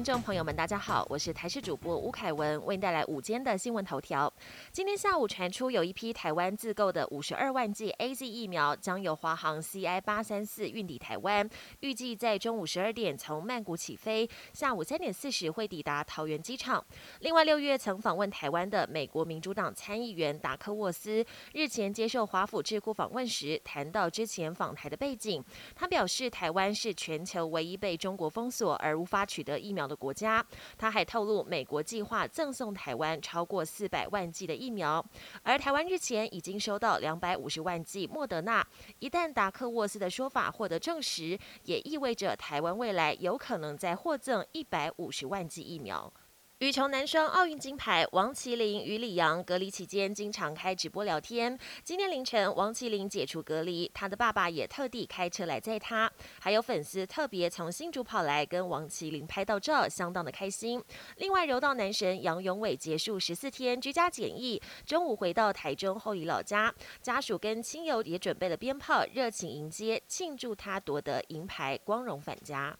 听众朋友们，大家好，我是台视主播吴凯文，为您带来午间的新闻头条。今天下午传出有一批台湾自购的五十二万剂 A Z 疫苗将由华航 C I 八三四运抵台湾，预计在中午十二点从曼谷起飞，下午三点四十会抵达桃园机场。另外，六月曾访问台湾的美国民主党参议员达克沃斯日前接受华府智库访问时，谈到之前访台的背景，他表示台湾是全球唯一被中国封锁而无法取得疫苗的国家。他还透露，美国计划赠送台湾超过四百万剂的疫苗，而台湾日前已经收到两百五十万剂莫德纳。一旦达克沃斯的说法获得证实，也意味着台湾未来有可能再获赠一百五十万剂疫苗。羽球男双奥运金牌王麒麟与李阳隔离期间经常开直播聊天。今天凌晨，王麒麟解除隔离，他的爸爸也特地开车来载他，还有粉丝特别从新竹跑来跟王麒麟拍到照，相当的开心。另外，柔道男神杨永伟结束十四天居家检疫，中午回到台中后里老家，家属跟亲友也准备了鞭炮，热情迎接，庆祝他夺得银牌，光荣返家。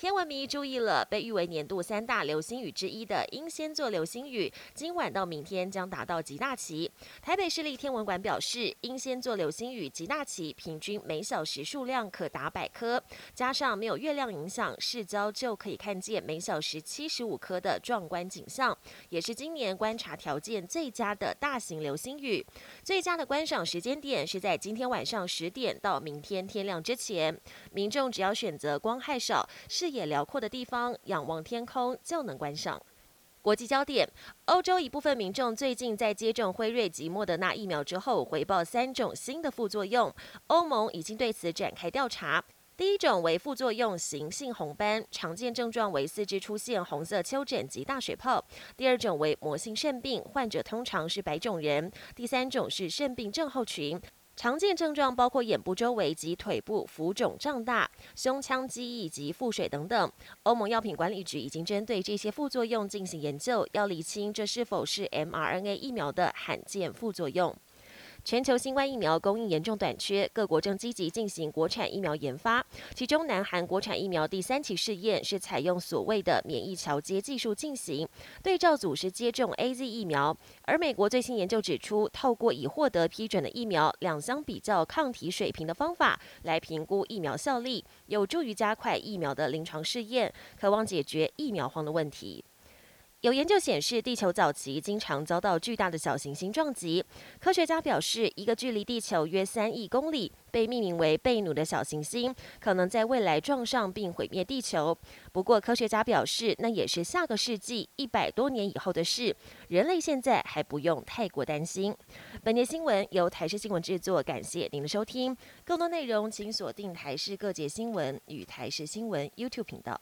天文迷注意了，被誉为年度三大流星雨之一的英仙座流星雨，今晚到明天将达到极大期。台北市立天文馆表示，英仙座流星雨极大期平均每小时数量可达百颗，加上没有月亮影响，视焦就可以看见每小时七十五颗的壮观景象，也是今年观察条件最佳的大型流星雨。最佳的观赏时间点是在今天晚上十点到明天天亮之前，民众只要选择光害少、视野辽阔的地方，仰望天空就能观赏。国际焦点：欧洲一部分民众最近在接种辉瑞及莫德纳疫苗之后，回报三种新的副作用。欧盟已经对此展开调查。第一种为副作用型性红斑，常见症状为四肢出现红色丘疹及大水泡；第二种为膜性肾病，患者通常是白种人；第三种是肾病症候群。常见症状包括眼部周围及腿部浮肿胀大、胸腔积液及腹水等等。欧盟药品管理局已经针对这些副作用进行研究，要厘清这是否是 mRNA 疫苗的罕见副作用。全球新冠疫苗供应严重短缺，各国正积极进行国产疫苗研发。其中，南韩国产疫苗第三期试验是采用所谓的免疫桥接技术进行，对照组是接种 A Z 疫苗。而美国最新研究指出，透过已获得批准的疫苗两相比较抗体水平的方法来评估疫苗效力，有助于加快疫苗的临床试验，渴望解决疫苗荒的问题。有研究显示，地球早期经常遭到巨大的小行星撞击。科学家表示，一个距离地球约三亿公里、被命名为贝努的小行星，可能在未来撞上并毁灭地球。不过，科学家表示，那也是下个世纪一百多年以后的事，人类现在还不用太过担心。本节新闻由台视新闻制作，感谢您的收听。更多内容请锁定台视各界新闻与台视新闻 YouTube 频道。